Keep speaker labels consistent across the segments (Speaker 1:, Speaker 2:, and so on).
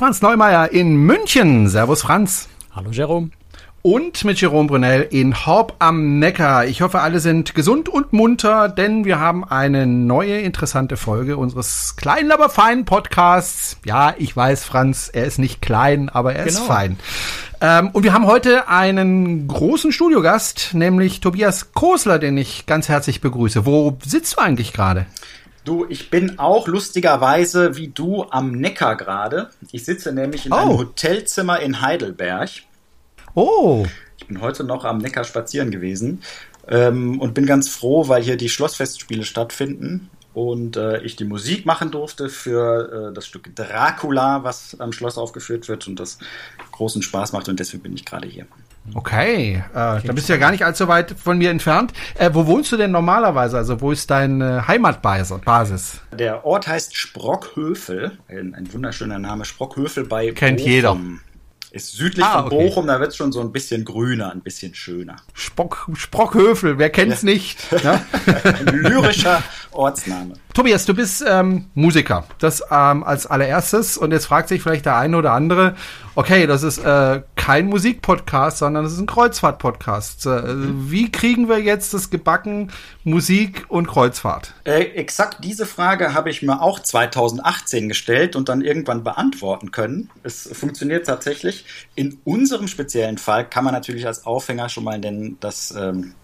Speaker 1: Franz Neumeier in München. Servus Franz.
Speaker 2: Hallo Jerome.
Speaker 1: Und mit Jerome Brunel in Horb am Neckar. Ich hoffe, alle sind gesund und munter, denn wir haben eine neue interessante Folge unseres kleinen, aber feinen Podcasts. Ja, ich weiß, Franz, er ist nicht klein, aber er genau. ist fein. Ähm, und wir haben heute einen großen Studiogast, nämlich Tobias Kosler, den ich ganz herzlich begrüße. Wo sitzt du eigentlich gerade?
Speaker 3: Du, ich bin auch lustigerweise wie du am Neckar gerade. Ich sitze nämlich in oh. einem Hotelzimmer in Heidelberg.
Speaker 1: Oh.
Speaker 3: Ich bin heute noch am Neckar spazieren gewesen ähm, und bin ganz froh, weil hier die Schlossfestspiele stattfinden und äh, ich die Musik machen durfte für äh, das Stück Dracula, was am Schloss aufgeführt wird und das großen Spaß macht und deswegen bin ich gerade hier.
Speaker 1: Okay, äh, da bist du ja gar nicht allzu weit von mir entfernt. Äh, wo wohnst du denn normalerweise? Also wo ist deine Heimatbasis?
Speaker 3: Der Ort heißt Sprockhövel, ein, ein wunderschöner Name, Sprockhövel bei
Speaker 1: Kennt Bochum. jeder.
Speaker 3: Ist südlich ah, von okay. Bochum, da wird es schon so ein bisschen grüner, ein bisschen schöner.
Speaker 1: Spock, Sprockhövel, wer kennt's ja. nicht?
Speaker 3: Ne? ein lyrischer Ortsname.
Speaker 1: Tobias, du bist ähm, Musiker. Das ähm, als allererstes. Und jetzt fragt sich vielleicht der eine oder andere, okay, das ist äh, kein Musikpodcast, sondern das ist ein Kreuzfahrt-Podcast. Äh, wie kriegen wir jetzt das gebacken Musik und Kreuzfahrt?
Speaker 3: Äh, exakt diese Frage habe ich mir auch 2018 gestellt und dann irgendwann beantworten können. Es funktioniert tatsächlich. In unserem speziellen Fall kann man natürlich als Aufhänger schon mal dass ähm, ähm,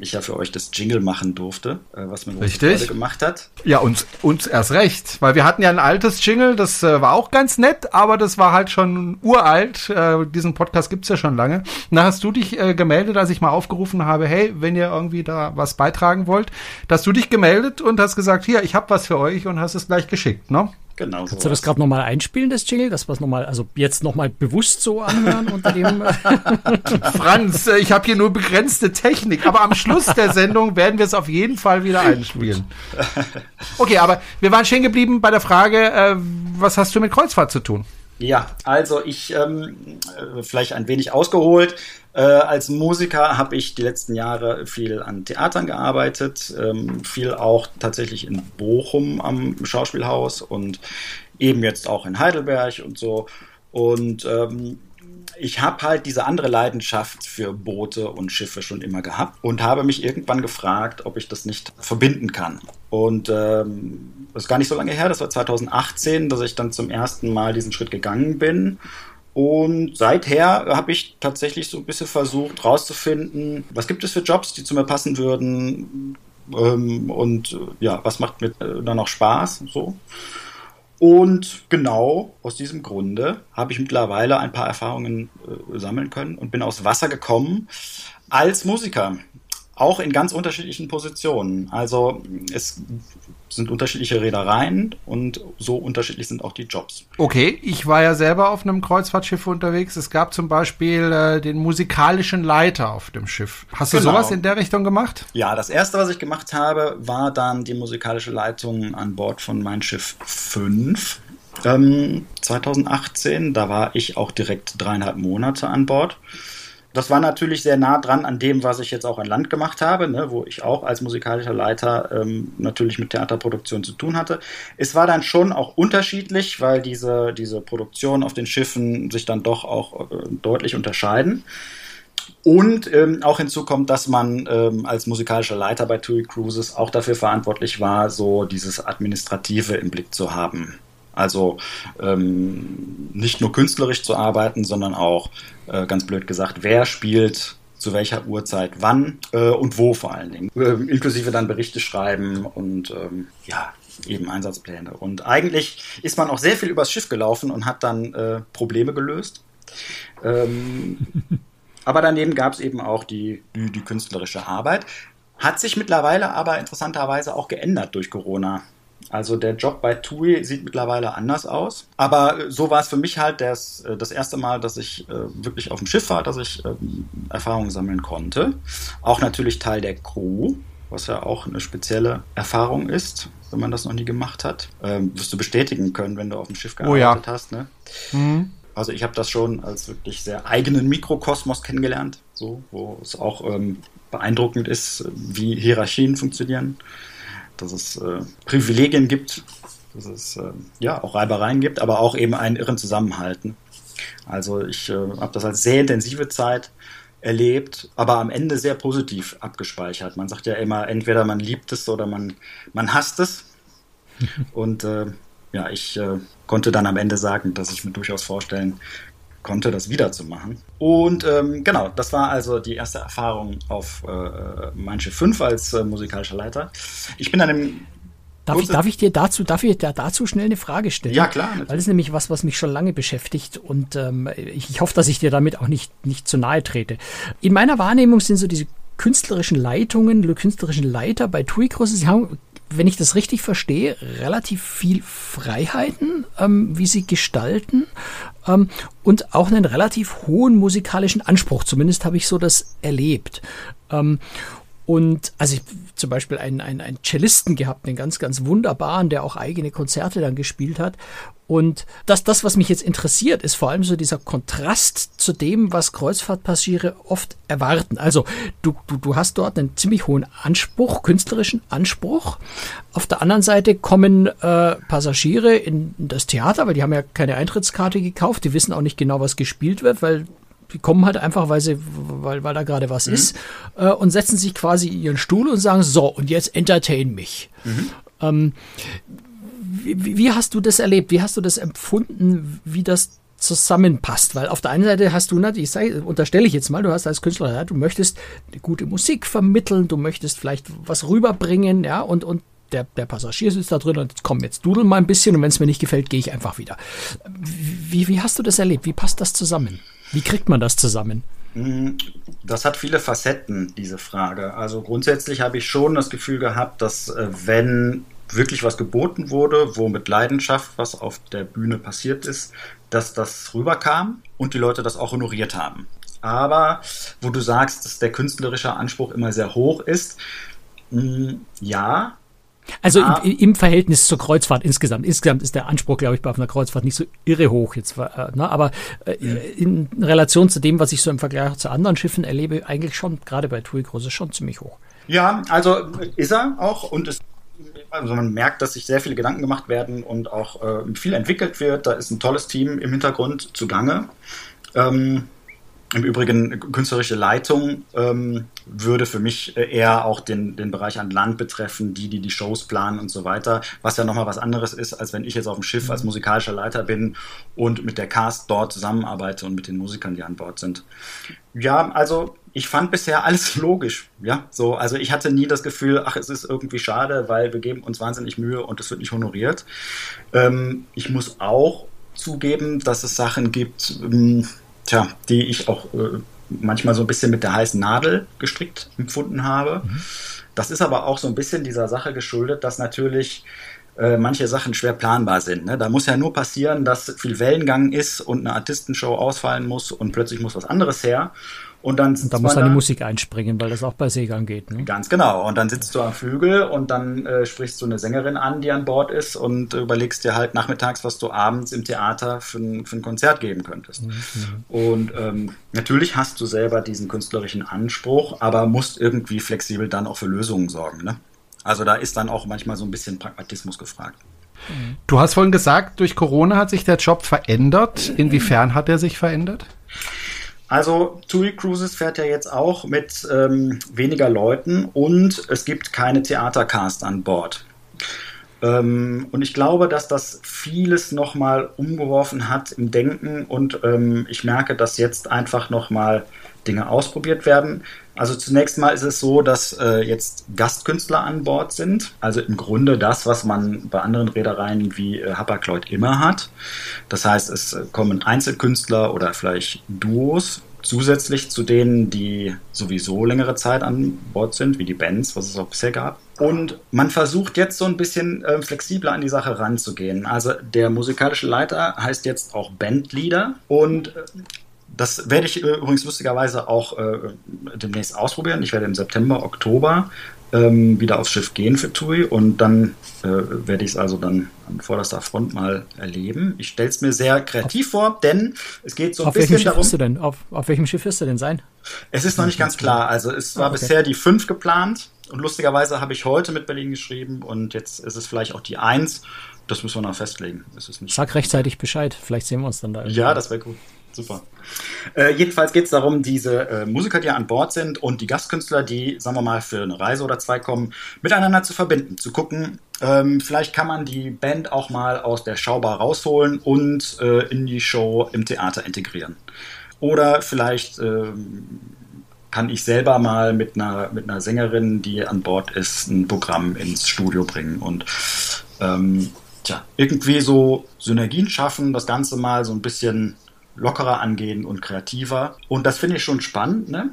Speaker 3: ich ja für euch das Jingle machen durfte, äh, was mir
Speaker 1: Richtig.
Speaker 3: gemacht hat.
Speaker 1: Ja, uns, uns erst recht, weil wir hatten ja ein altes Jingle, das äh, war auch ganz nett, aber das war halt schon uralt. Äh, diesen Podcast gibt's ja schon lange. Da hast du dich äh, gemeldet, als ich mal aufgerufen habe, hey, wenn ihr irgendwie da was beitragen wollt, dass du dich gemeldet und hast gesagt, hier, ich habe was für euch und hast es gleich geschickt, ne?
Speaker 3: Genau.
Speaker 2: Kannst so du das gerade nochmal einspielen, das Jingle? Das was nochmal, also jetzt nochmal bewusst so anhören unter dem.
Speaker 1: Franz, äh, ich habe hier nur begrenzte Technik, aber am Schluss der Sendung werden wir es auf jeden Fall wieder einspielen. Okay, aber wir waren stehen geblieben bei der Frage, äh, was hast du mit Kreuzfahrt zu tun?
Speaker 3: Ja, also ich ähm, äh, vielleicht ein wenig ausgeholt. Äh, als Musiker habe ich die letzten Jahre viel an Theatern gearbeitet, ähm, viel auch tatsächlich in Bochum am Schauspielhaus und eben jetzt auch in Heidelberg und so. Und ähm, ich habe halt diese andere Leidenschaft für Boote und Schiffe schon immer gehabt und habe mich irgendwann gefragt, ob ich das nicht verbinden kann. Und ähm, das ist gar nicht so lange her, das war 2018, dass ich dann zum ersten Mal diesen Schritt gegangen bin und seither habe ich tatsächlich so ein bisschen versucht rauszufinden, was gibt es für Jobs, die zu mir passen würden ähm, und ja, was macht mir äh, dann noch Spaß so. Und genau aus diesem Grunde habe ich mittlerweile ein paar Erfahrungen äh, sammeln können und bin aus Wasser gekommen als Musiker auch in ganz unterschiedlichen Positionen. Also es sind unterschiedliche Reedereien und so unterschiedlich sind auch die Jobs.
Speaker 1: Okay, ich war ja selber auf einem Kreuzfahrtschiff unterwegs. Es gab zum Beispiel äh, den musikalischen Leiter auf dem Schiff. Hast du genau. sowas in der Richtung gemacht?
Speaker 3: Ja, das erste, was ich gemacht habe, war dann die musikalische Leitung an Bord von Mein Schiff 5. Ähm, 2018, da war ich auch direkt dreieinhalb Monate an Bord. Das war natürlich sehr nah dran an dem, was ich jetzt auch an Land gemacht habe, ne, wo ich auch als musikalischer Leiter ähm, natürlich mit Theaterproduktion zu tun hatte. Es war dann schon auch unterschiedlich, weil diese, diese Produktionen auf den Schiffen sich dann doch auch äh, deutlich unterscheiden. Und ähm, auch hinzu kommt, dass man ähm, als musikalischer Leiter bei TUI Cruises auch dafür verantwortlich war, so dieses Administrative im Blick zu haben. Also ähm, nicht nur künstlerisch zu arbeiten, sondern auch, äh, ganz blöd gesagt, wer spielt zu welcher Uhrzeit wann äh, und wo vor allen Dingen. Äh, inklusive dann Berichte schreiben und ähm, ja, eben Einsatzpläne. Und eigentlich ist man auch sehr viel übers Schiff gelaufen und hat dann äh, Probleme gelöst. Ähm, aber daneben gab es eben auch die, die, die künstlerische Arbeit. Hat sich mittlerweile aber interessanterweise auch geändert durch Corona. Also der Job bei TUI sieht mittlerweile anders aus. Aber äh, so war es für mich halt das, äh, das erste Mal, dass ich äh, wirklich auf dem Schiff war, dass ich ähm, Erfahrungen sammeln konnte. Auch natürlich Teil der Crew, was ja auch eine spezielle Erfahrung ist, wenn man das noch nie gemacht hat. Ähm, wirst du bestätigen können, wenn du auf dem Schiff gearbeitet oh ja. hast. Ne? Mhm. Also ich habe das schon als wirklich sehr eigenen Mikrokosmos kennengelernt, so, wo es auch ähm, beeindruckend ist, wie Hierarchien funktionieren dass es äh, Privilegien gibt, dass es äh, ja auch Reibereien gibt, aber auch eben einen irren Zusammenhalten. Also ich äh, habe das als sehr intensive Zeit erlebt, aber am Ende sehr positiv abgespeichert. Man sagt ja immer, entweder man liebt es oder man, man hasst es. Und äh, ja, ich äh, konnte dann am Ende sagen, dass ich mir durchaus vorstellen konnte, das wiederzumachen. Und ähm, genau, das war also die erste Erfahrung auf äh, Schiff 5 als äh, musikalischer Leiter. Ich bin dann im
Speaker 2: Darf ich, darf ich dir dazu, darf ich dir dazu schnell eine Frage stellen?
Speaker 3: Ja, klar.
Speaker 2: Natürlich. Weil das ist nämlich was, was mich schon lange beschäftigt und ähm, ich, ich hoffe, dass ich dir damit auch nicht, nicht zu nahe trete. In meiner Wahrnehmung sind so diese künstlerischen Leitungen, künstlerischen Leiter bei TUI Große, sie haben wenn ich das richtig verstehe, relativ viel Freiheiten, ähm, wie sie gestalten ähm, und auch einen relativ hohen musikalischen Anspruch. Zumindest habe ich so das erlebt. Ähm, und also ich zum Beispiel einen, einen, einen Cellisten gehabt, einen ganz, ganz wunderbaren, der auch eigene Konzerte dann gespielt hat. Und das, das, was mich jetzt interessiert, ist vor allem so dieser Kontrast zu dem, was Kreuzfahrtpassagiere oft erwarten. Also du, du, du hast dort einen ziemlich hohen Anspruch, künstlerischen Anspruch. Auf der anderen Seite kommen äh, Passagiere in das Theater, weil die haben ja keine Eintrittskarte gekauft, die wissen auch nicht genau, was gespielt wird, weil die kommen halt einfach, weil sie, weil, weil da gerade was mhm. ist, äh, und setzen sich quasi in ihren Stuhl und sagen, so, und jetzt entertain mich. Mhm. Ähm, wie, wie, hast du das erlebt? Wie hast du das empfunden, wie das zusammenpasst? Weil auf der einen Seite hast du, ich sage, unterstelle ich jetzt mal, du hast als Künstler, ja, du möchtest eine gute Musik vermitteln, du möchtest vielleicht was rüberbringen, ja, und, und der, der Passagier sitzt da drin und komm, jetzt dudel mal ein bisschen und wenn es mir nicht gefällt, gehe ich einfach wieder. Wie, wie hast du das erlebt? Wie passt das zusammen? Wie kriegt man das zusammen?
Speaker 3: Mm, das hat viele Facetten, diese Frage. Also grundsätzlich habe ich schon das Gefühl gehabt, dass äh, wenn wirklich was geboten wurde, wo mit Leidenschaft was auf der Bühne passiert ist, dass das rüberkam und die Leute das auch honoriert haben. Aber wo du sagst, dass der künstlerische Anspruch immer sehr hoch ist, mm, ja,
Speaker 2: also ah. im, im, Verhältnis zur Kreuzfahrt insgesamt. Insgesamt ist der Anspruch, glaube ich, bei einer Kreuzfahrt nicht so irre hoch jetzt. Äh, ne? Aber äh, in Relation zu dem, was ich so im Vergleich zu anderen Schiffen erlebe, eigentlich schon, gerade bei TUI Große, schon ziemlich hoch.
Speaker 3: Ja, also ist er auch und es also man merkt, dass sich sehr viele Gedanken gemacht werden und auch äh, viel entwickelt wird. Da ist ein tolles Team im Hintergrund zugange. Ähm, im Übrigen, künstlerische Leitung ähm, würde für mich äh, eher auch den, den Bereich an Land betreffen, die, die die Shows planen und so weiter, was ja nochmal was anderes ist, als wenn ich jetzt auf dem Schiff als musikalischer Leiter bin und mit der Cast dort zusammenarbeite und mit den Musikern, die an Bord sind. Ja, also ich fand bisher alles logisch, ja, so, also ich hatte nie das Gefühl, ach, es ist irgendwie schade, weil wir geben uns wahnsinnig Mühe und es wird nicht honoriert. Ähm, ich muss auch zugeben, dass es Sachen gibt, ähm, tja, die ich auch äh, manchmal so ein bisschen mit der heißen Nadel gestrickt empfunden habe. Mhm. Das ist aber auch so ein bisschen dieser Sache geschuldet, dass natürlich äh, manche Sachen schwer planbar sind. Ne? Da muss ja nur passieren, dass viel Wellengang ist und eine Artistenshow ausfallen muss und plötzlich muss was anderes her. Und dann
Speaker 2: und da muss dann die Musik einspringen, weil das auch bei Seegang geht. Ne?
Speaker 3: Ganz genau. Und dann sitzt du am Flügel und dann äh, sprichst du eine Sängerin an, die an Bord ist und überlegst dir halt nachmittags, was du abends im Theater für ein, für ein Konzert geben könntest. Mhm. Und ähm, natürlich hast du selber diesen künstlerischen Anspruch, aber musst irgendwie flexibel dann auch für Lösungen sorgen. Ne? Also da ist dann auch manchmal so ein bisschen Pragmatismus gefragt.
Speaker 1: Du hast vorhin gesagt, durch Corona hat sich der Job verändert. Inwiefern hat er sich verändert?
Speaker 3: Also TUI Cruises fährt ja jetzt auch mit ähm, weniger Leuten und es gibt keine Theatercast an Bord. Ähm, und ich glaube, dass das vieles nochmal umgeworfen hat im Denken und ähm, ich merke, dass jetzt einfach nochmal Dinge ausprobiert werden. Also zunächst mal ist es so, dass äh, jetzt Gastkünstler an Bord sind. Also im Grunde das, was man bei anderen Reedereien wie äh, Hapag-Lloyd immer hat. Das heißt, es kommen Einzelkünstler oder vielleicht Duos zusätzlich zu denen, die sowieso längere Zeit an Bord sind, wie die Bands, was es auch bisher gab. Und man versucht jetzt so ein bisschen äh, flexibler an die Sache ranzugehen. Also der musikalische Leiter heißt jetzt auch Bandleader und äh, das werde ich äh, übrigens lustigerweise auch äh, demnächst ausprobieren. Ich werde im September, Oktober ähm, wieder aufs Schiff gehen für TUI und dann äh, werde ich es also dann an vorderster Front mal erleben. Ich stelle es mir sehr kreativ auf, vor, denn es geht so ein
Speaker 2: auf
Speaker 3: bisschen
Speaker 2: welchem Schiff
Speaker 3: darum.
Speaker 2: Wirst du denn? Auf, auf welchem Schiff wirst du denn sein?
Speaker 3: Es ist noch nicht ganz klar. Also es war ah, okay. bisher die fünf geplant Und lustigerweise habe ich heute mit Berlin geschrieben und jetzt ist es vielleicht auch die Eins. Das müssen wir noch festlegen.
Speaker 2: Sag rechtzeitig Bescheid. Vielleicht sehen wir uns dann da.
Speaker 3: Ja, das wäre gut. Super. Äh, jedenfalls geht es darum, diese äh, Musiker, die an Bord sind und die Gastkünstler, die, sagen wir mal, für eine Reise oder zwei kommen, miteinander zu verbinden, zu gucken, ähm, vielleicht kann man die Band auch mal aus der Schaubar rausholen und äh, in die Show im Theater integrieren. Oder vielleicht ähm, kann ich selber mal mit einer, mit einer Sängerin, die an Bord ist, ein Programm ins Studio bringen und ähm, tja, irgendwie so Synergien schaffen, das Ganze mal so ein bisschen lockerer angehen und kreativer. Und das finde ich schon spannend. Ne?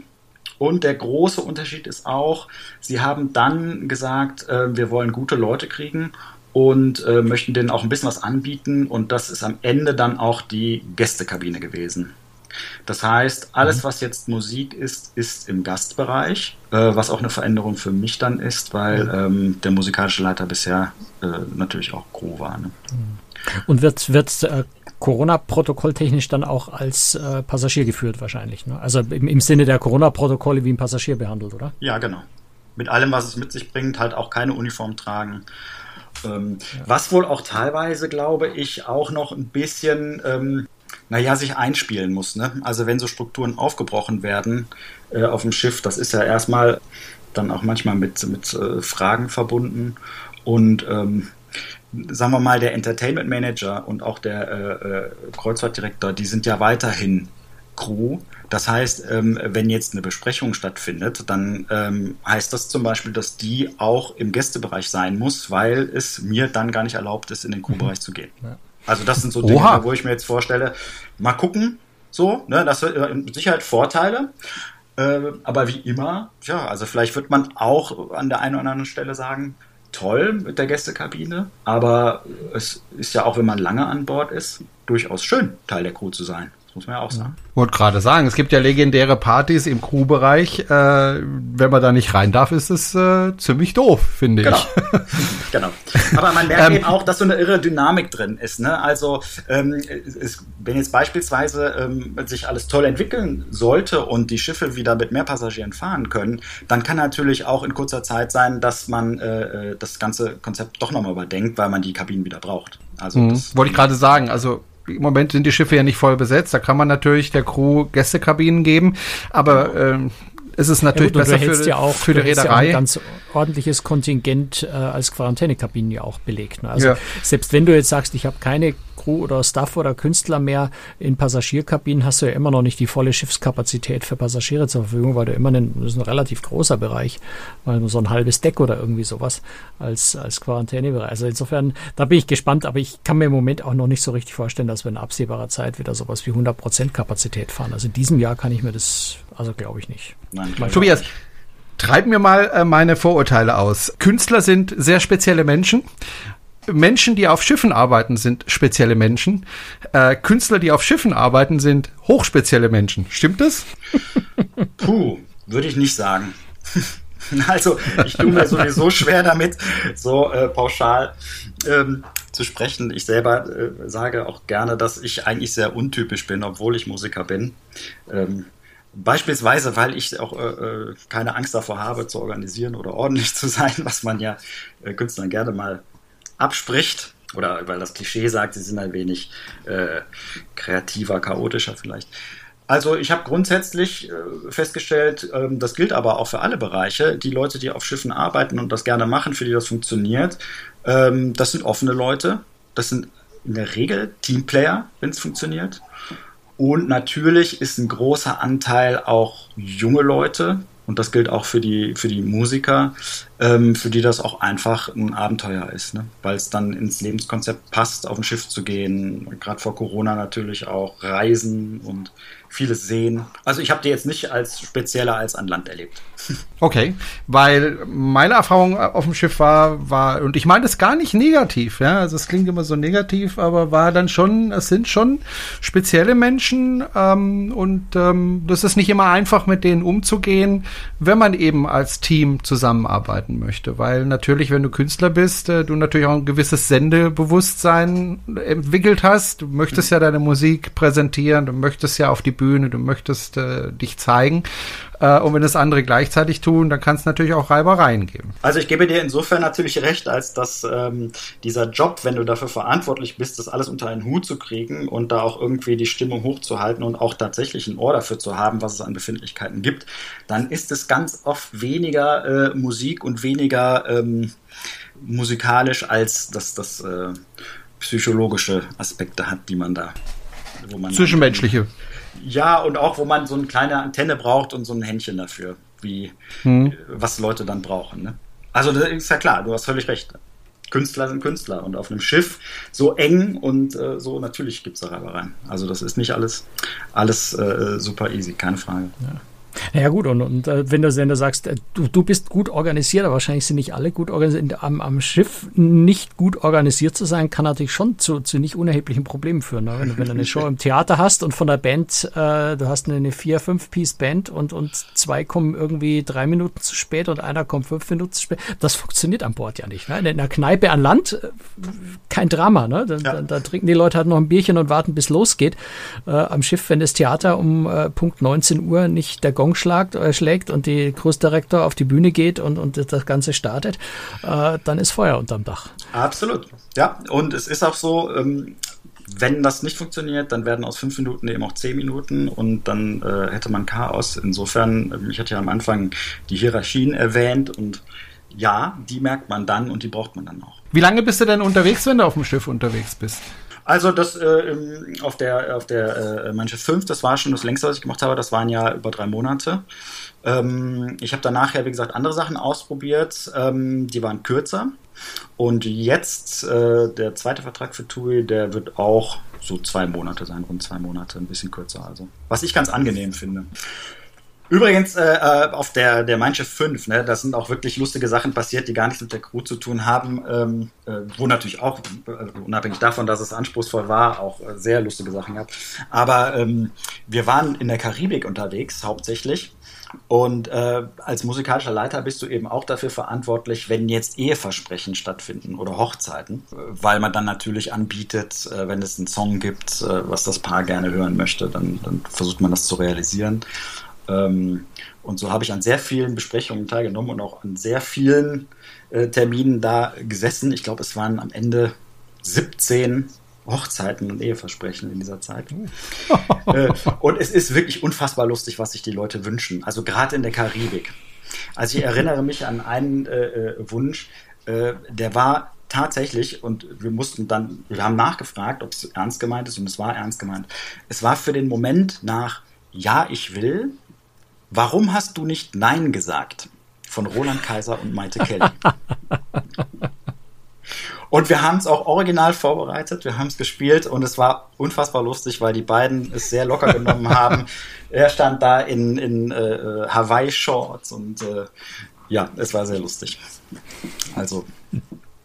Speaker 3: Und der große Unterschied ist auch, sie haben dann gesagt, äh, wir wollen gute Leute kriegen und äh, möchten denen auch ein bisschen was anbieten. Und das ist am Ende dann auch die Gästekabine gewesen. Das heißt, alles, mhm. was jetzt Musik ist, ist im Gastbereich, äh, was auch eine Veränderung für mich dann ist, weil mhm. ähm, der musikalische Leiter bisher äh, natürlich auch Crew war. Ne?
Speaker 2: Und wird, wird äh, Corona-Protokoll-technisch dann auch als äh, Passagier geführt wahrscheinlich. Ne? Also im, im Sinne der Corona-Protokolle wie ein Passagier behandelt, oder?
Speaker 3: Ja, genau. Mit allem, was es mit sich bringt, halt auch keine Uniform tragen. Ähm, ja. Was wohl auch teilweise, glaube ich, auch noch ein bisschen, ähm, naja, sich einspielen muss. Ne? Also wenn so Strukturen aufgebrochen werden äh, auf dem Schiff, das ist ja erstmal dann auch manchmal mit, mit äh, Fragen verbunden. Und ähm, sagen wir mal, der Entertainment Manager und auch der äh, äh, Kreuzfahrtdirektor, die sind ja weiterhin Crew. Das heißt, ähm, wenn jetzt eine Besprechung stattfindet, dann ähm, heißt das zum Beispiel, dass die auch im Gästebereich sein muss, weil es mir dann gar nicht erlaubt ist, in den Crewbereich mhm. zu gehen. Ja. Also das sind so Dinge, Oha. wo ich mir jetzt vorstelle, mal gucken, so, ne, das hat äh, mit Sicherheit Vorteile. Äh, aber wie immer, ja, also vielleicht wird man auch an der einen oder anderen Stelle sagen, toll mit der Gästekabine, aber es ist ja auch, wenn man lange an Bord ist, durchaus schön, Teil der Crew zu sein muss man ja auch sagen.
Speaker 1: Wollte gerade sagen, es gibt ja legendäre Partys im Crewbereich. Äh, wenn man da nicht rein darf, ist es äh, ziemlich doof, finde
Speaker 3: genau.
Speaker 1: ich.
Speaker 3: genau. Aber man merkt ähm, eben auch, dass so eine irre Dynamik drin ist. Ne? Also ähm, es, wenn jetzt beispielsweise ähm, sich alles toll entwickeln sollte und die Schiffe wieder mit mehr Passagieren fahren können, dann kann natürlich auch in kurzer Zeit sein, dass man äh, äh das ganze Konzept doch nochmal überdenkt, weil man die Kabinen wieder braucht.
Speaker 1: Also mhm. wollte ich gerade sagen. Also im Moment sind die Schiffe ja nicht voll besetzt. Da kann man natürlich der Crew Gästekabinen geben, aber ähm, es ist natürlich ja gut, besser für,
Speaker 2: ja auch, für die Reederei. Ja ein ganz ordentliches Kontingent äh, als Quarantänekabinen ja auch belegt. Ne? Also ja. selbst wenn du jetzt sagst, ich habe keine Crew oder Staff oder Künstler mehr in Passagierkabinen, hast du ja immer noch nicht die volle Schiffskapazität für Passagiere zur Verfügung, weil du immer einen, das ist ein relativ großer Bereich, weil nur so ein halbes Deck oder irgendwie sowas als, als Quarantänebereich. Also insofern, da bin ich gespannt, aber ich kann mir im Moment auch noch nicht so richtig vorstellen, dass wir in absehbarer Zeit wieder sowas wie 100% Kapazität fahren. Also in diesem Jahr kann ich mir das, also glaube ich nicht.
Speaker 1: Nein, Tobias, treib mir mal äh, meine Vorurteile aus. Künstler sind sehr spezielle Menschen. Menschen, die auf Schiffen arbeiten, sind spezielle Menschen. Äh, Künstler, die auf Schiffen arbeiten, sind hochspezielle Menschen. Stimmt das?
Speaker 3: Puh, würde ich nicht sagen. Also, ich tue mir sowieso schwer damit, so äh, pauschal ähm, zu sprechen. Ich selber äh, sage auch gerne, dass ich eigentlich sehr untypisch bin, obwohl ich Musiker bin. Ähm, Beispielsweise, weil ich auch äh, äh, keine Angst davor habe, zu organisieren oder ordentlich zu sein, was man ja äh, Künstlern gerne mal abspricht. Oder weil das Klischee sagt, sie sind ein wenig äh, kreativer, chaotischer vielleicht. Also ich habe grundsätzlich äh, festgestellt, ähm, das gilt aber auch für alle Bereiche. Die Leute, die auf Schiffen arbeiten und das gerne machen, für die das funktioniert, ähm, das sind offene Leute. Das sind in der Regel Teamplayer, wenn es funktioniert. Und natürlich ist ein großer Anteil auch junge Leute, und das gilt auch für die, für die Musiker, ähm, für die das auch einfach ein Abenteuer ist, ne? weil es dann ins Lebenskonzept passt, auf ein Schiff zu gehen. Gerade vor Corona natürlich auch Reisen und vieles sehen. Also ich habe die jetzt nicht als spezieller als an Land erlebt.
Speaker 1: Okay, weil meine Erfahrung auf dem Schiff war, war, und ich meine das gar nicht negativ, ja, also es klingt immer so negativ, aber war dann schon, es sind schon spezielle Menschen ähm, und ähm, das ist nicht immer einfach, mit denen umzugehen, wenn man eben als Team zusammenarbeiten möchte, weil natürlich, wenn du Künstler bist, äh, du natürlich auch ein gewisses Sendebewusstsein entwickelt hast, du möchtest mhm. ja deine Musik präsentieren, du möchtest ja auf die Bühne, du möchtest äh, dich zeigen Äh, und wenn das andere gleichzeitig tun, dann kann es natürlich auch Reibereien geben.
Speaker 3: Also ich gebe dir insofern natürlich recht, als dass ähm, dieser Job, wenn du dafür verantwortlich bist, das alles unter einen Hut zu kriegen und da auch irgendwie die Stimmung hochzuhalten und auch tatsächlich ein Ohr dafür zu haben, was es an Befindlichkeiten gibt, dann ist es ganz oft weniger äh, Musik und weniger ähm, musikalisch, als dass das äh, psychologische Aspekte hat, die man da,
Speaker 1: wo man zwischenmenschliche.
Speaker 3: Ja, und auch wo man so eine kleine Antenne braucht und so ein Händchen dafür, wie hm. was Leute dann brauchen. Ne? Also das ist ja klar, du hast völlig recht. Künstler sind Künstler und auf einem Schiff so eng und äh, so natürlich gibt es da Reibereien. Also das ist nicht alles alles äh, super easy, keine Frage.
Speaker 2: Ja. Ja gut, und, und äh, wenn, du, wenn du sagst, äh, du, du bist gut organisiert, aber wahrscheinlich sind nicht alle gut organisiert, am, am Schiff nicht gut organisiert zu sein, kann natürlich schon zu, zu nicht unerheblichen Problemen führen. Ne? Wenn, wenn du eine Show im Theater hast und von der Band, äh, du hast eine vier, fünf Piece Band und, und zwei kommen irgendwie drei Minuten zu spät und einer kommt fünf Minuten zu spät, das funktioniert an Bord ja nicht. Ne? In einer Kneipe an Land, äh, kein Drama. Ne? Da, ja. da, da, trinken die Leute halt noch ein Bierchen und warten, bis losgeht. Äh, am Schiff, wenn das Theater um äh, Punkt 19 Uhr nicht der Gong schlagt, äh, schlägt und die Großdirektor auf die Bühne geht und, und das Ganze startet, äh, dann ist Feuer unterm Dach.
Speaker 3: Absolut. Ja, und es ist auch so, ähm, wenn das nicht funktioniert, dann werden aus fünf Minuten eben auch zehn Minuten und dann äh, hätte man Chaos. Insofern, ähm, ich hatte ja am Anfang die Hierarchien erwähnt und ja, die merkt man dann und die braucht man dann auch.
Speaker 1: Wie lange bist du denn unterwegs, wenn du auf dem Schiff unterwegs bist?
Speaker 3: Also das äh, auf der auf der äh, Mannschaft 5, das war schon das längste, was ich gemacht habe. Das waren ja über drei Monate. Ähm, ich habe dann nachher, wie gesagt, andere Sachen ausprobiert. Ähm, die waren kürzer. Und jetzt äh, der zweite Vertrag für TUI, der wird auch so zwei Monate sein, rund zwei Monate, ein bisschen kürzer. Also was ich ganz angenehm finde. Übrigens, äh, äh, auf der, der Mein Schiff 5, ne, da sind auch wirklich lustige Sachen passiert, die gar nichts mit der Crew zu tun haben, ähm, äh, wo natürlich auch, äh, unabhängig davon, dass es anspruchsvoll war, auch äh, sehr lustige Sachen gab. Aber ähm, wir waren in der Karibik unterwegs, hauptsächlich. Und äh, als musikalischer Leiter bist du eben auch dafür verantwortlich, wenn jetzt Eheversprechen stattfinden oder Hochzeiten, weil man dann natürlich anbietet, äh, wenn es einen Song gibt, was das Paar gerne hören möchte, dann, dann versucht man das zu realisieren. Ähm, und so habe ich an sehr vielen Besprechungen teilgenommen und auch an sehr vielen äh, Terminen da gesessen. Ich glaube, es waren am Ende 17 Hochzeiten und Eheversprechen in dieser Zeit. äh, und es ist wirklich unfassbar lustig, was sich die Leute wünschen. Also gerade in der Karibik. Also ich erinnere mich an einen äh, äh Wunsch, äh, der war tatsächlich, und wir mussten dann, wir haben nachgefragt, ob es ernst gemeint ist, und es war ernst gemeint. Es war für den Moment nach Ja, ich will, Warum hast du nicht Nein gesagt? Von Roland Kaiser und Maite Kelly. Und wir haben es auch original vorbereitet, wir haben es gespielt und es war unfassbar lustig, weil die beiden es sehr locker genommen haben. Er stand da in, in äh, Hawaii-Shorts und äh, ja, es war sehr lustig. Also,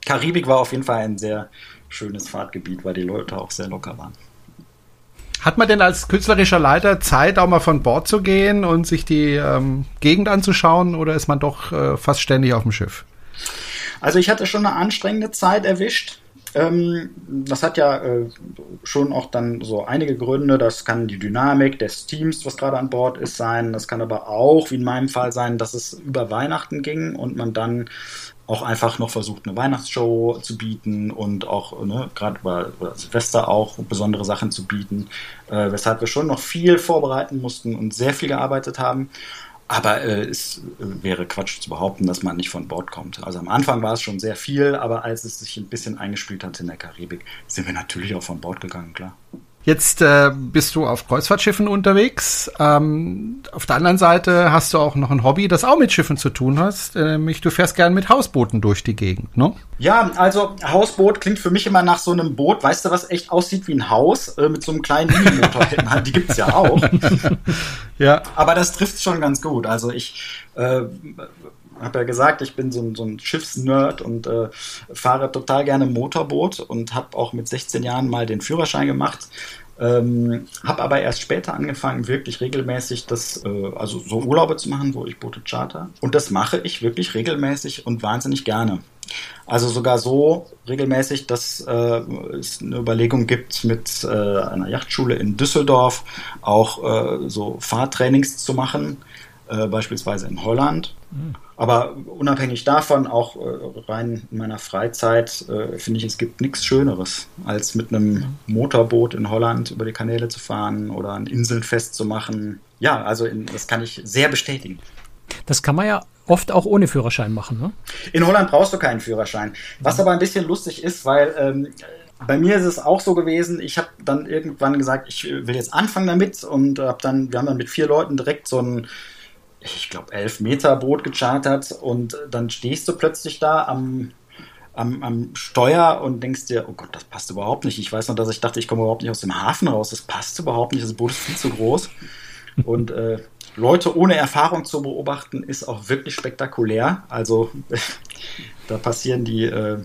Speaker 3: Karibik war auf jeden Fall ein sehr schönes Fahrtgebiet, weil die Leute auch sehr locker waren.
Speaker 1: Hat man denn als künstlerischer Leiter Zeit, auch mal von Bord zu gehen und sich die ähm, Gegend anzuschauen oder ist man doch äh, fast ständig auf dem Schiff?
Speaker 3: Also ich hatte schon eine anstrengende Zeit erwischt. Ähm, das hat ja äh, schon auch dann so einige Gründe. Das kann die Dynamik des Teams, was gerade an Bord ist, sein. Das kann aber auch, wie in meinem Fall, sein, dass es über Weihnachten ging und man dann auch einfach noch versucht, eine Weihnachtsshow zu bieten und auch ne, gerade bei Silvester auch besondere Sachen zu bieten, äh, weshalb wir schon noch viel vorbereiten mussten und sehr viel gearbeitet haben. Aber äh, es äh, wäre Quatsch zu behaupten, dass man nicht von Bord kommt. Also am Anfang war es schon sehr viel, aber als es sich ein bisschen eingespielt hat in der Karibik, sind wir natürlich auch von Bord gegangen, klar.
Speaker 1: Jetzt äh, bist du auf Kreuzfahrtschiffen unterwegs. Ähm, auf der anderen Seite hast du auch noch ein Hobby, das auch mit Schiffen zu tun hast. Nämlich du fährst gern mit Hausbooten durch die Gegend, ne?
Speaker 3: Ja, also Hausboot klingt für mich immer nach so einem Boot, weißt du, was echt aussieht wie ein Haus äh, mit so einem kleinen Minimotor. die gibt's ja auch. ja. Aber das trifft schon ganz gut. Also ich äh, habe ja gesagt, ich bin so ein, so ein Schiffsnerd und äh, fahre total gerne Motorboot und habe auch mit 16 Jahren mal den Führerschein gemacht. Ähm, habe aber erst später angefangen, wirklich regelmäßig das, äh, also so Urlaube zu machen, wo ich Boote charter. Und das mache ich wirklich regelmäßig und wahnsinnig gerne. Also sogar so regelmäßig, dass äh, es eine Überlegung gibt, mit äh, einer Yachtschule in Düsseldorf auch äh, so Fahrtrainings zu machen äh, beispielsweise in Holland. Mhm. Aber unabhängig davon, auch äh, rein in meiner Freizeit, äh, finde ich, es gibt nichts Schöneres, als mit einem Motorboot in Holland über die Kanäle zu fahren oder an Inseln festzumachen. Ja, also in, das kann ich sehr bestätigen.
Speaker 2: Das kann man ja oft auch ohne Führerschein machen, ne?
Speaker 3: In Holland brauchst du keinen Führerschein. Was aber ein bisschen lustig ist, weil ähm, bei mir ist es auch so gewesen, ich habe dann irgendwann gesagt, ich will jetzt anfangen damit und hab dann, wir haben dann mit vier Leuten direkt so ein, ich glaube, elf Meter Boot gechartert und dann stehst du plötzlich da am, am, am Steuer und denkst dir, oh Gott, das passt überhaupt nicht. Ich weiß noch, dass ich dachte, ich komme überhaupt nicht aus dem Hafen raus. Das passt überhaupt nicht. Das Boot ist viel zu groß. Und äh, Leute ohne Erfahrung zu beobachten, ist auch wirklich spektakulär. Also da passieren die, äh,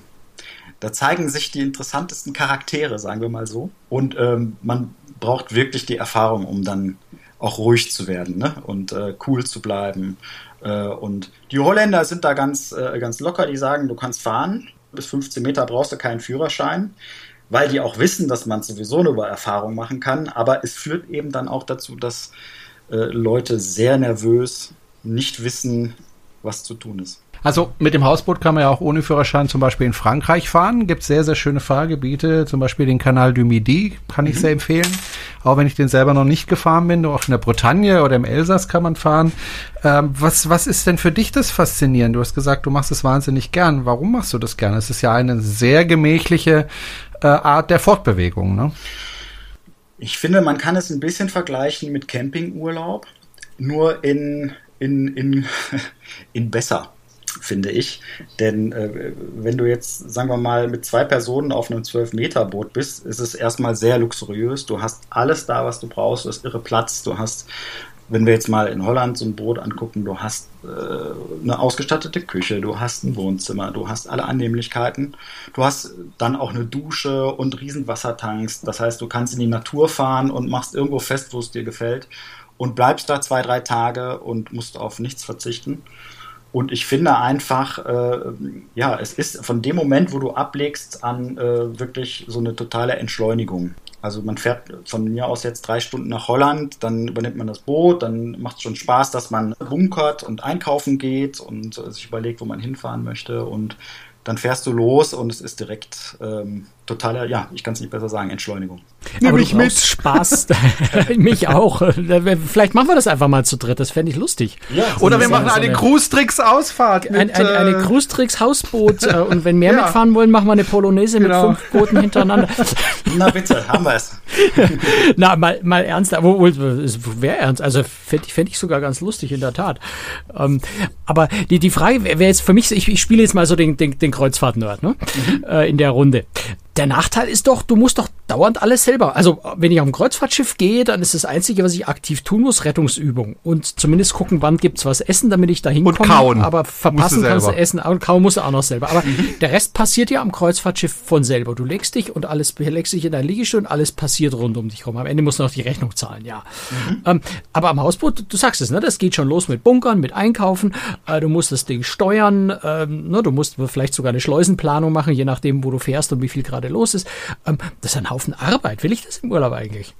Speaker 3: da zeigen sich die interessantesten Charaktere, sagen wir mal so. Und ähm, man braucht wirklich die Erfahrung, um dann auch ruhig zu werden ne? und äh, cool zu bleiben. Äh, und die Holländer sind da ganz, äh, ganz locker, die sagen, du kannst fahren, bis 15 Meter brauchst du keinen Führerschein, weil die auch wissen, dass man sowieso eine Erfahrung machen kann. Aber es führt eben dann auch dazu, dass äh, Leute sehr nervös nicht wissen, was zu tun ist.
Speaker 1: Also mit dem Hausboot kann man ja auch ohne Führerschein zum Beispiel in Frankreich fahren. Gibt sehr, sehr schöne Fahrgebiete, zum Beispiel den Canal du Midi, kann ich mhm. sehr empfehlen. Auch wenn ich den selber noch nicht gefahren bin, auch in der Bretagne oder im Elsass kann man fahren. Ähm, was, was ist denn für dich das Faszinierende? Du hast gesagt, du machst es wahnsinnig gern. Warum machst du das gern? Es ist ja eine sehr gemächliche äh, Art der Fortbewegung, ne?
Speaker 3: Ich finde, man kann es ein bisschen vergleichen mit Campingurlaub, nur in, in, in, in besser finde ich. Denn äh, wenn du jetzt, sagen wir mal, mit zwei Personen auf einem 12-Meter-Boot bist, ist es erstmal sehr luxuriös. Du hast alles da, was du brauchst. Du hast irre Platz. Du hast, wenn wir jetzt mal in Holland so ein Boot angucken, du hast äh, eine ausgestattete Küche, du hast ein Wohnzimmer, du hast alle Annehmlichkeiten. Du hast dann auch eine Dusche und Riesenwassertanks. Das heißt, du kannst in die Natur fahren und machst irgendwo fest, wo es dir gefällt und bleibst da zwei, drei Tage und musst auf nichts verzichten. Und ich finde einfach, äh, ja, es ist von dem Moment, wo du ablegst, an äh, wirklich so eine totale Entschleunigung. Also man fährt von mir aus jetzt drei Stunden nach Holland, dann übernimmt man das Boot, dann macht es schon Spaß, dass man bunkert und einkaufen geht und äh, sich überlegt, wo man hinfahren möchte. Und dann fährst du los und es ist direkt ähm, totale, ja, ich kann es nicht besser sagen, Entschleunigung.
Speaker 2: Nimm mich mit. Spaß. mich auch. Vielleicht machen wir das einfach mal zu dritt. Das fände ich lustig.
Speaker 1: Ja, Oder wir machen eine Cruise-Tricks-Ausfahrt.
Speaker 2: Ein, ein, eine äh, Cruise-Tricks-Hausboot. Äh, und wenn mehr ja. mitfahren wollen, machen wir eine Polonaise genau. mit fünf Booten hintereinander.
Speaker 3: Na bitte, haben wir es.
Speaker 2: Na, mal, mal ernst. Aber wäre ernst. Also fände ich, fänd ich sogar ganz lustig, in der Tat. Ähm, aber die, die Frage wäre jetzt für mich, ich, ich spiele jetzt mal so den, den, den Kreuzfahrt-Nerd ne? Mhm. Äh, in der Runde. Der Nachteil ist doch, du musst doch dauernd alles selber. Also, wenn ich auf ein Kreuzfahrtschiff gehe, dann ist das Einzige, was ich aktiv tun muss, Rettungsübung. Und zumindest gucken, wann gibt's was essen, damit ich da hinkomme.
Speaker 1: Und kauen.
Speaker 2: Aber verpassen kannst du essen. Und kauen musst du auch noch selber. Aber der Rest passiert ja am Kreuzfahrtschiff von selber. Du legst dich und alles, legst dich in dein Liegestuhl und alles passiert rund um dich rum. Am Ende musst du noch die Rechnung zahlen, ja. Mhm. Ähm, aber am Hausboot, du sagst es, ne, das geht schon los mit Bunkern, mit Einkaufen. Äh, du musst das Ding steuern. Ähm, ne, du musst vielleicht sogar eine Schleusenplanung machen, je nachdem, wo du fährst und wie viel gerade los ist. Ähm, das ist ein Haufen Arbeit. Will ich das im Urlaub eigentlich?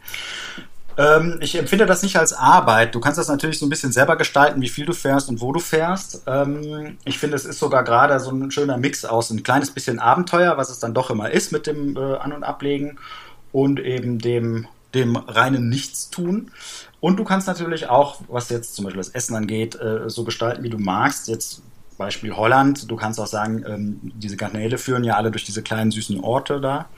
Speaker 3: Ähm, ich empfinde das nicht als Arbeit. Du kannst das natürlich so ein bisschen selber gestalten, wie viel du fährst und wo du fährst. Ähm, ich finde, es ist sogar gerade so ein schöner Mix aus ein kleines bisschen Abenteuer, was es dann doch immer ist mit dem äh, An- und Ablegen und eben dem, dem reinen Nichtstun. Und du kannst natürlich auch, was jetzt zum Beispiel das Essen angeht, äh, so gestalten, wie du magst. Jetzt Beispiel Holland. Du kannst auch sagen, ähm, diese Kanäle führen ja alle durch diese kleinen süßen Orte da,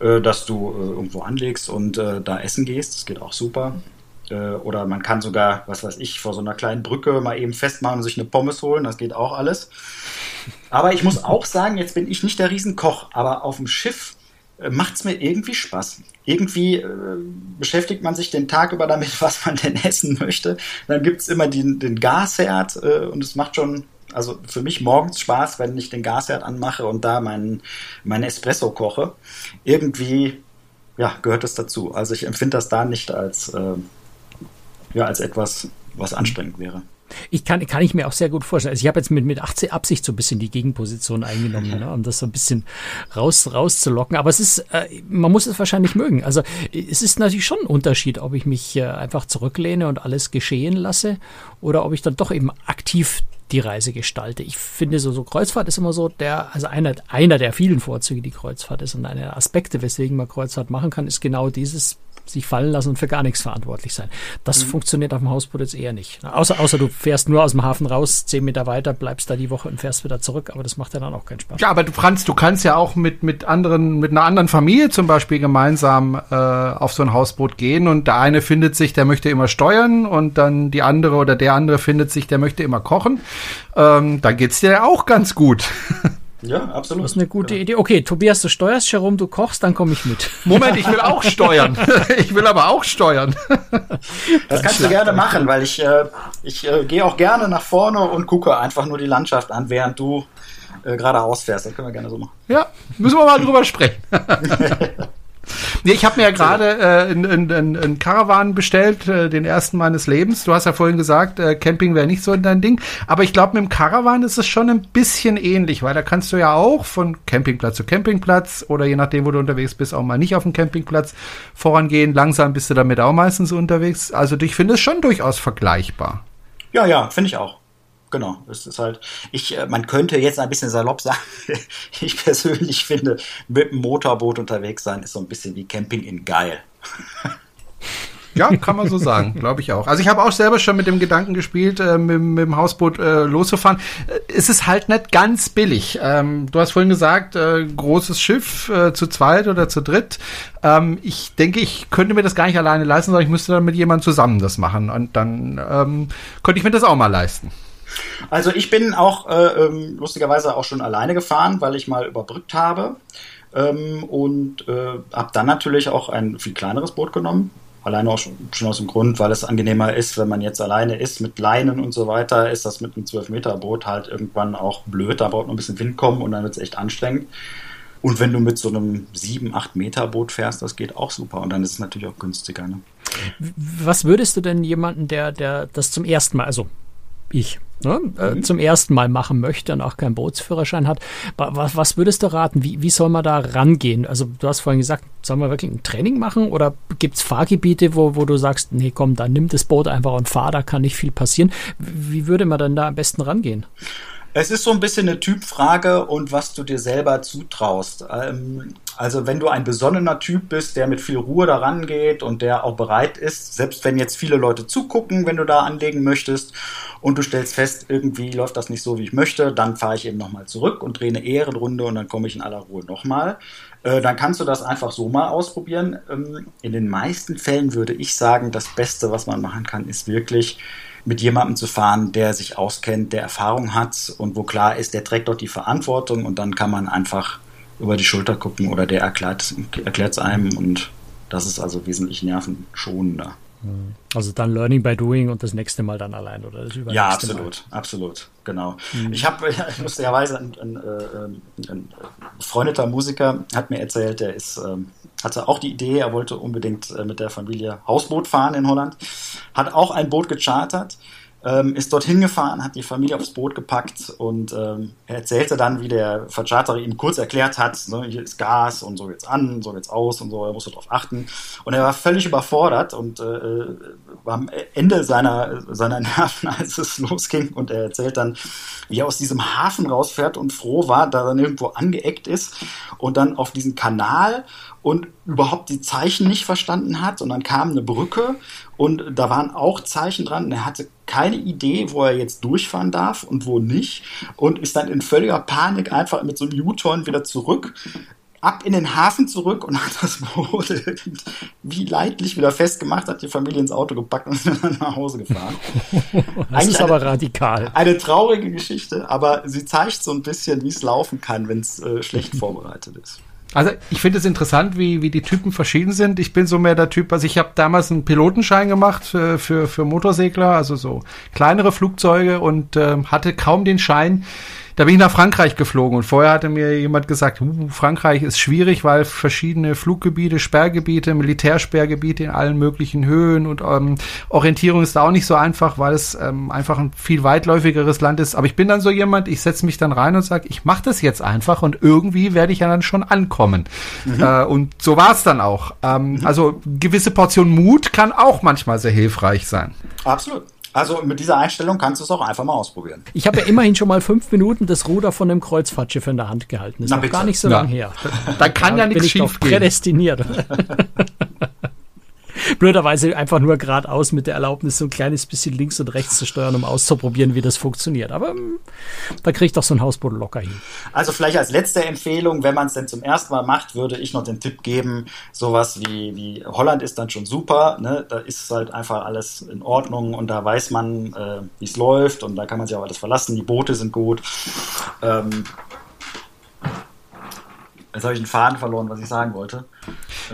Speaker 3: äh, dass du äh, irgendwo anlegst und äh, da essen gehst. Das geht auch super. Äh, oder man kann sogar, was weiß ich, vor so einer kleinen Brücke mal eben festmachen und sich eine Pommes holen. Das geht auch alles. Aber ich muss auch sagen, jetzt bin ich nicht der Riesenkoch, aber auf dem Schiff äh, macht es mir irgendwie Spaß. Irgendwie äh, beschäftigt man sich den Tag über damit, was man denn essen möchte. Dann gibt es immer den, den Gasherd äh, und es macht schon also für mich morgens Spaß, wenn ich den Gasherd anmache und da meinen mein Espresso koche. Irgendwie ja, gehört es dazu. Also ich empfinde das da nicht als, äh, ja, als etwas, was anstrengend wäre.
Speaker 2: Ich kann, kann ich mir auch sehr gut vorstellen. Also ich habe jetzt mit, mit 18 Absicht so ein bisschen die Gegenposition eingenommen, ne, um das so ein bisschen raus, rauszulocken. Aber es ist, äh, man muss es wahrscheinlich mögen. Also es ist natürlich schon ein Unterschied, ob ich mich äh, einfach zurücklehne und alles geschehen lasse oder ob ich dann doch eben aktiv die Reise gestalte. Ich finde so, so Kreuzfahrt ist immer so der, also einer, einer der vielen Vorzüge, die Kreuzfahrt ist und einer der Aspekte, weswegen man Kreuzfahrt machen kann, ist genau dieses sich fallen lassen und für gar nichts verantwortlich sein. Das mhm. funktioniert auf dem Hausboot jetzt eher nicht. Außer, außer du fährst nur aus dem Hafen raus, zehn Meter weiter, bleibst da die Woche und fährst wieder zurück, aber das macht ja dann auch keinen Spaß.
Speaker 1: Ja, aber du Franz, du kannst ja auch mit, mit anderen, mit einer anderen Familie zum Beispiel gemeinsam äh, auf so ein Hausboot gehen und der eine findet sich, der möchte immer steuern und dann die andere oder der andere findet sich, der möchte immer kochen ähm, da geht's dir ja auch ganz gut.
Speaker 2: Ja, absolut. Das ist eine gute ja. Idee. Okay, Tobias, du steuerst, Jerome, du kochst, dann komme ich mit.
Speaker 1: Moment, ich will auch steuern. ich will aber auch steuern.
Speaker 3: Das kannst du gerne machen, weil ich, äh, ich äh, gehe auch gerne nach vorne und gucke einfach nur die Landschaft an, während du äh, geradeaus fährst. Das können wir gerne so machen.
Speaker 1: Ja, müssen wir mal drüber sprechen. Nee, ich habe mir ja gerade äh, einen ein, Caravan bestellt, äh, den ersten meines Lebens. Du hast ja vorhin gesagt, äh, Camping wäre nicht so dein Ding. Aber ich glaube, mit dem Caravan ist es schon ein bisschen ähnlich, weil da kannst du ja auch von Campingplatz zu Campingplatz oder je nachdem, wo du unterwegs bist, auch mal nicht auf dem Campingplatz vorangehen. Langsam bist du damit auch meistens unterwegs. Also ich finde es schon durchaus vergleichbar.
Speaker 3: Ja, ja, finde ich auch. Genau, es ist halt, ich, äh, man könnte jetzt ein bisschen salopp sagen, ich persönlich finde, mit dem Motorboot unterwegs sein ist so ein bisschen wie Camping in geil.
Speaker 1: Ja, kann man so sagen, glaube ich auch. Also ich habe auch selber schon mit dem Gedanken gespielt, äh, mit, mit, dem Hausboot äh, loszufahren. Äh, es ist halt nicht ganz billig. Ähm, du hast vorhin gesagt, äh, großes Schiff zu zweit oder zu dritt. Ähm, ich denke, ich könnte mir das gar nicht alleine leisten, sondern ich müsste dann mit jemandem zusammen das machen. Und dann ähm, könnte ich mir das auch mal leisten.
Speaker 3: Also ich bin auch äh, ähm, lustigerweise auch schon alleine gefahren, weil ich mal überbrückt habe. Ähm, und äh, habe dann natürlich auch ein viel kleineres Boot genommen. Alleine auch schon, schon, aus dem Grund, weil es angenehmer ist, wenn man jetzt alleine ist mit Leinen und so weiter, ist das mit einem 12-Meter-Boot halt irgendwann auch blöd. Da braucht noch ein bisschen Wind kommen und dann wird es echt anstrengend. Und wenn du mit so einem 7, 8 Meter Boot fährst, das geht auch super. Und dann ist es natürlich auch günstiger. Ne?
Speaker 2: Was würdest du denn jemanden, der, der das zum ersten Mal, also ich, ne, äh, mhm. zum ersten Mal machen möchte und auch keinen Bootsführerschein hat. Was, was würdest du raten? Wie, wie soll man da rangehen? Also du hast vorhin gesagt, soll man wirklich ein Training machen oder gibt es Fahrgebiete, wo, wo du sagst, nee, komm, dann nimm das Boot einfach und fahr, da kann nicht viel passieren. Wie würde man denn da am besten rangehen?
Speaker 3: Es ist so ein bisschen eine Typfrage und was du dir selber zutraust. Ähm, also wenn du ein besonnener Typ bist, der mit viel Ruhe daran geht und der auch bereit ist, selbst wenn jetzt viele Leute zugucken, wenn du da anlegen möchtest und du stellst fest, irgendwie läuft das nicht so, wie ich möchte, dann fahre ich eben nochmal zurück und drehe eine Ehrenrunde und dann komme ich in aller Ruhe nochmal. Äh, dann kannst du das einfach so mal ausprobieren. Ähm, in den meisten Fällen würde ich sagen, das Beste, was man machen kann, ist wirklich mit jemandem zu fahren, der sich auskennt, der Erfahrung hat und wo klar ist, der trägt dort die Verantwortung und dann kann man einfach über die Schulter gucken oder der erklärt es einem und das ist also wesentlich nervenschonender.
Speaker 2: Also dann Learning by Doing und das nächste Mal dann allein, oder?
Speaker 3: Das ja, absolut, Mal. absolut, genau. Mhm. Ich habe lustigerweise ein, ein, ein, ein, befreundeter Musiker hat mir erzählt, der ist, ähm, hatte auch die Idee, er wollte unbedingt äh, mit der Familie Hausboot fahren in Holland, hat auch ein Boot gechartert ähm, ist dorthin gefahren, hat die Familie aufs Boot gepackt und ähm, er erzählte dann, wie der Vercharterer ihm kurz erklärt hat, so, hier ist Gas und so geht's an, so geht's aus und so, er musste darauf achten. Und er war völlig überfordert und äh, war am Ende seiner, seiner Nerven, als es losging. Und er erzählt dann, wie er aus diesem Hafen rausfährt und froh war, da er nirgendwo angeeckt ist und dann auf diesen Kanal und überhaupt die Zeichen nicht verstanden hat. Und dann kam eine Brücke und da waren auch Zeichen dran. Und er hatte keine Idee, wo er jetzt durchfahren darf und wo nicht. Und ist dann in völliger Panik einfach mit so einem U-Turn wieder zurück ab in den Hafen zurück und hat das Boot wie leidlich wieder festgemacht, hat die Familie ins Auto gepackt und ist dann nach Hause gefahren.
Speaker 2: das Eigentlich ist aber eine, radikal.
Speaker 3: Eine traurige Geschichte, aber sie zeigt so ein bisschen, wie es laufen kann, wenn es äh, schlecht vorbereitet ist.
Speaker 1: Also ich finde es interessant, wie, wie die Typen verschieden sind. Ich bin so mehr der Typ, also ich habe damals einen Pilotenschein gemacht für, für, für Motorsegler, also so kleinere Flugzeuge und äh, hatte kaum den Schein, Da bin ich nach Frankreich geflogen und vorher hatte mir jemand gesagt, uh, Frankreich ist schwierig, weil verschiedene Fluggebiete, Sperrgebiete, Militärsperrgebiete in allen möglichen Höhen und ähm, Orientierung ist da auch nicht so einfach, weil es ähm, einfach ein viel weitläufigeres Land ist. Aber ich bin dann so jemand, ich setze mich dann rein und sage, ich mache das jetzt einfach und irgendwie werde ich ja dann schon ankommen. Mhm. Äh, und so war es dann auch. Ähm, mhm. Also gewisse Portion Mut kann auch manchmal sehr hilfreich sein.
Speaker 3: Absolut. Also mit dieser Einstellung kannst du es auch einfach mal ausprobieren.
Speaker 2: Ich habe ja immerhin schon mal fünf Minuten das Ruder von einem Kreuzfahrtschiff in der Hand gehalten. Das ist noch gar nicht so ja. lange her.
Speaker 1: Da kann ja, ja nichts schief gehen.
Speaker 2: Prädestiniert. blöderweise einfach nur geradeaus mit der Erlaubnis, so ein kleines bisschen links und rechts zu steuern, um auszuprobieren, wie das funktioniert. Aber ähm, da kriege ich doch so ein Hausboot locker hin.
Speaker 3: Also vielleicht als letzte Empfehlung, wenn man es denn zum ersten Mal macht, würde ich noch den Tipp geben, sowas wie, wie Holland ist dann schon super. Ne? Da ist halt einfach alles in Ordnung und da weiß man, äh, wie es läuft und da kann man sich auch alles verlassen. Die Boote sind gut. Ähm, Jetzt habe ich den Faden verloren, was ich sagen wollte.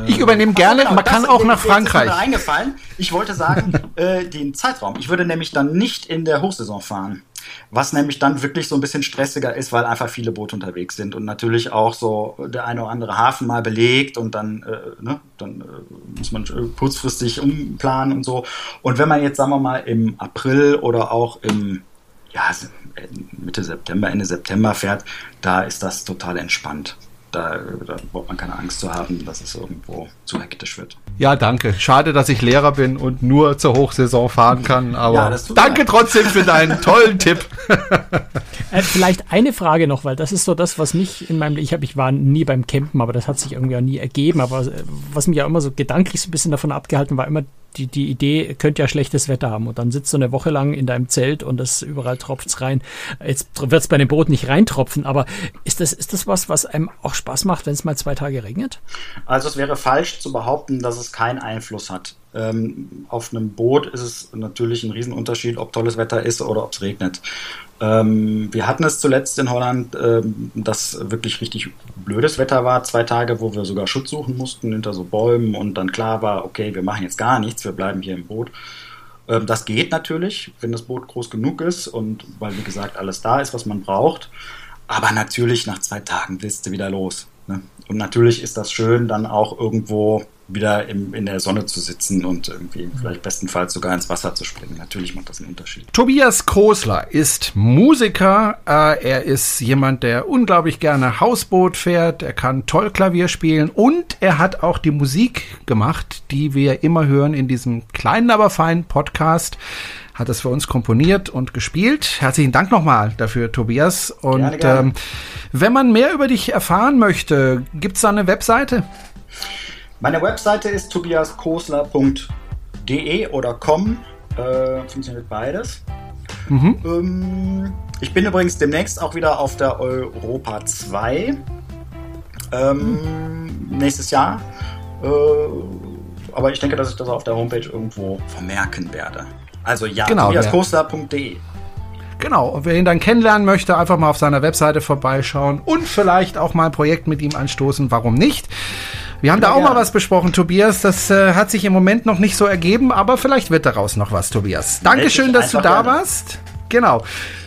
Speaker 1: Ich übernehme gerne, genau, man kann auch nach Frankreich. Ist
Speaker 3: mir eingefallen. Ich wollte sagen, äh, den Zeitraum. Ich würde nämlich dann nicht in der Hochsaison fahren. Was nämlich dann wirklich so ein bisschen stressiger ist, weil einfach viele Boote unterwegs sind und natürlich auch so der eine oder andere Hafen mal belegt und dann, äh, ne, dann äh, muss man kurzfristig umplanen und so. Und wenn man jetzt, sagen wir mal, im April oder auch im ja, Mitte September, Ende September fährt, da ist das total entspannt da, da braucht man keine Angst zu haben, dass es irgendwo zu hektisch wird.
Speaker 1: Ja, danke. Schade, dass ich Lehrer bin und nur zur Hochsaison fahren kann, aber ja, danke leid. trotzdem für deinen tollen Tipp.
Speaker 2: äh, vielleicht eine Frage noch, weil das ist so das, was mich in meinem, ich habe, ich war nie beim Campen, aber das hat sich irgendwie auch nie ergeben, aber äh, was mich ja immer so gedanklich so ein bisschen davon abgehalten war, immer die, die Idee, könnte ja schlechtes Wetter haben und dann sitzt du eine Woche lang in deinem Zelt und das überall tropft's rein. Jetzt wird's bei dem Boot nicht reintropfen, aber ist das, ist das was, was einem auch Spaß macht, wenn es mal zwei Tage regnet?
Speaker 3: Also es wäre falsch zu behaupten, dass es keinen Einfluss hat. Ähm, auf einem Boot ist es natürlich ein Riesenunterschied, ob tolles Wetter ist oder ob es regnet. Ähm, wir hatten es zuletzt in Holland, ähm, dass wirklich richtig blödes Wetter war, zwei Tage, wo wir sogar Schutz suchen mussten hinter so Bäumen und dann klar war, okay, wir machen jetzt gar nichts, wir bleiben hier im Boot. Ähm, das geht natürlich, wenn das Boot groß genug ist und weil, wie gesagt, alles da ist, was man braucht. Aber natürlich nach zwei Tagen willst du wieder los. Ne? Und natürlich ist das schön, dann auch irgendwo wieder im, in der Sonne zu sitzen und irgendwie vielleicht bestenfalls sogar ins Wasser zu springen. Natürlich macht das einen Unterschied.
Speaker 1: Tobias Kosler ist Musiker. Äh, er ist jemand, der unglaublich gerne Hausboot fährt. Er kann toll Klavier spielen und er hat auch die Musik gemacht, die wir immer hören in diesem kleinen, aber feinen Podcast hat es für uns komponiert und gespielt. Herzlichen Dank nochmal dafür, Tobias. Und gerne, gerne. Ähm, wenn man mehr über dich erfahren möchte, gibt es da eine Webseite?
Speaker 3: Meine Webseite ist tobiaskosler.de oder com. Äh, funktioniert beides. Mhm. Ähm, ich bin übrigens demnächst auch wieder auf der Europa 2. Ähm, mhm. Nächstes Jahr. Äh, aber ich denke, dass ich das auf der Homepage irgendwo vermerken werde. Also ja, genau, tobiaskosler.de.
Speaker 1: Genau, und wer ihn dann kennenlernen möchte, einfach mal auf seiner Webseite vorbeischauen und vielleicht auch mal ein Projekt mit ihm anstoßen. Warum nicht? Wir haben ja, da auch ja. mal was besprochen, Tobias. Das äh, hat sich im Moment noch nicht so ergeben, aber vielleicht wird daraus noch was, Tobias. Dankeschön, dass du da gerne. warst. Genau.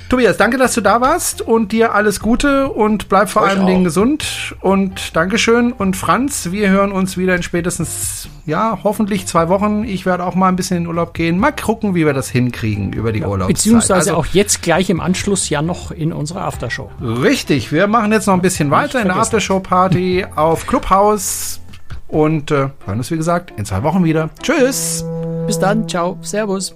Speaker 1: Tobias, danke, dass du da warst und dir alles Gute und bleib vor allen Dingen gesund und Dankeschön. Und Franz, wir hören uns wieder in spätestens, ja, hoffentlich zwei Wochen. Ich werde auch mal ein bisschen in Urlaub gehen. Mal gucken, wie wir das hinkriegen über die ja, Urlaubszeit.
Speaker 2: Beziehungsweise also, auch jetzt gleich im Anschluss ja noch in unserer Aftershow.
Speaker 1: Richtig, wir machen jetzt noch ein bisschen weiter in der Aftershow-Party auf Clubhouse und äh, hören uns, wie gesagt, in zwei Wochen wieder. Tschüss.
Speaker 2: Bis dann. Ciao. Servus.